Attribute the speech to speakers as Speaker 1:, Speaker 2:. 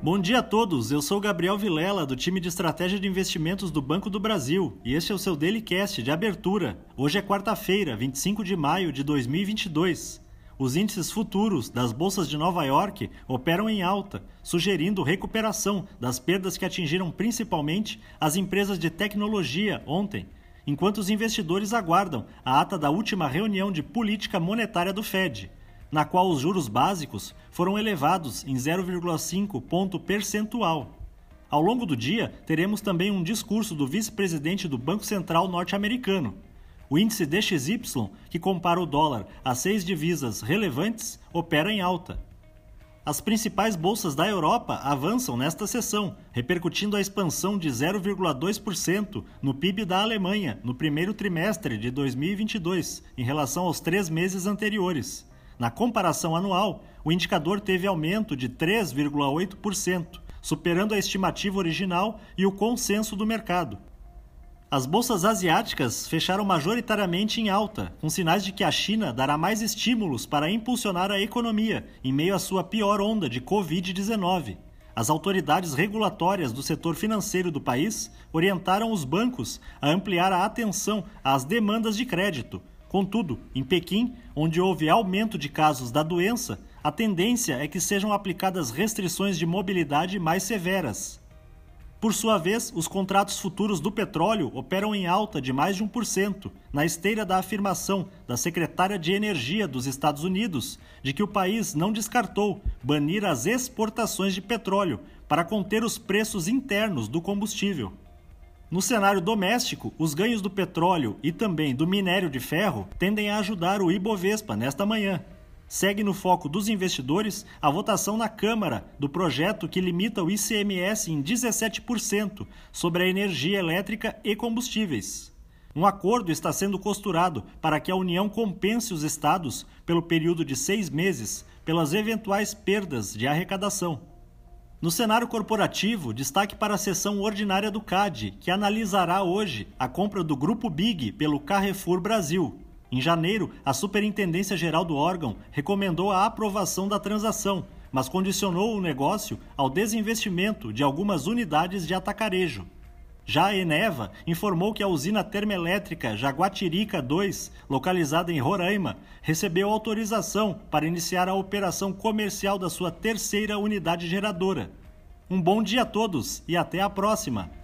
Speaker 1: Bom dia a todos, eu sou Gabriel Vilela, do time de estratégia de investimentos do Banco do Brasil, e este é o seu Daily Cast de abertura. Hoje é quarta-feira, 25 de maio de 2022. Os índices futuros das bolsas de Nova York operam em alta, sugerindo recuperação das perdas que atingiram principalmente as empresas de tecnologia ontem, enquanto os investidores aguardam a ata da última reunião de política monetária do Fed na qual os juros básicos foram elevados em 0,5 ponto percentual. Ao longo do dia, teremos também um discurso do vice-presidente do Banco Central norte-americano. O índice DXY, que compara o dólar a seis divisas relevantes, opera em alta. As principais bolsas da Europa avançam nesta sessão, repercutindo a expansão de 0,2% no PIB da Alemanha no primeiro trimestre de 2022, em relação aos três meses anteriores. Na comparação anual, o indicador teve aumento de 3,8%, superando a estimativa original e o consenso do mercado. As bolsas asiáticas fecharam majoritariamente em alta, com sinais de que a China dará mais estímulos para impulsionar a economia em meio à sua pior onda de Covid-19. As autoridades regulatórias do setor financeiro do país orientaram os bancos a ampliar a atenção às demandas de crédito, Contudo, em Pequim, onde houve aumento de casos da doença, a tendência é que sejam aplicadas restrições de mobilidade mais severas. Por sua vez, os contratos futuros do petróleo operam em alta de mais de 1%, na esteira da afirmação da secretária de Energia dos Estados Unidos de que o país não descartou banir as exportações de petróleo para conter os preços internos do combustível. No cenário doméstico, os ganhos do petróleo e também do minério de ferro tendem a ajudar o Ibovespa nesta manhã. Segue no foco dos investidores a votação na Câmara do projeto que limita o ICMS em 17% sobre a energia elétrica e combustíveis. Um acordo está sendo costurado para que a União compense os estados pelo período de seis meses pelas eventuais perdas de arrecadação. No cenário corporativo, destaque para a sessão ordinária do CAD, que analisará hoje a compra do Grupo Big pelo Carrefour Brasil. Em janeiro, a Superintendência Geral do órgão recomendou a aprovação da transação, mas condicionou o negócio ao desinvestimento de algumas unidades de atacarejo. Já a Eneva informou que a usina termoelétrica Jaguatirica 2, localizada em Roraima, recebeu autorização para iniciar a operação comercial da sua terceira unidade geradora. Um bom dia a todos e até a próxima!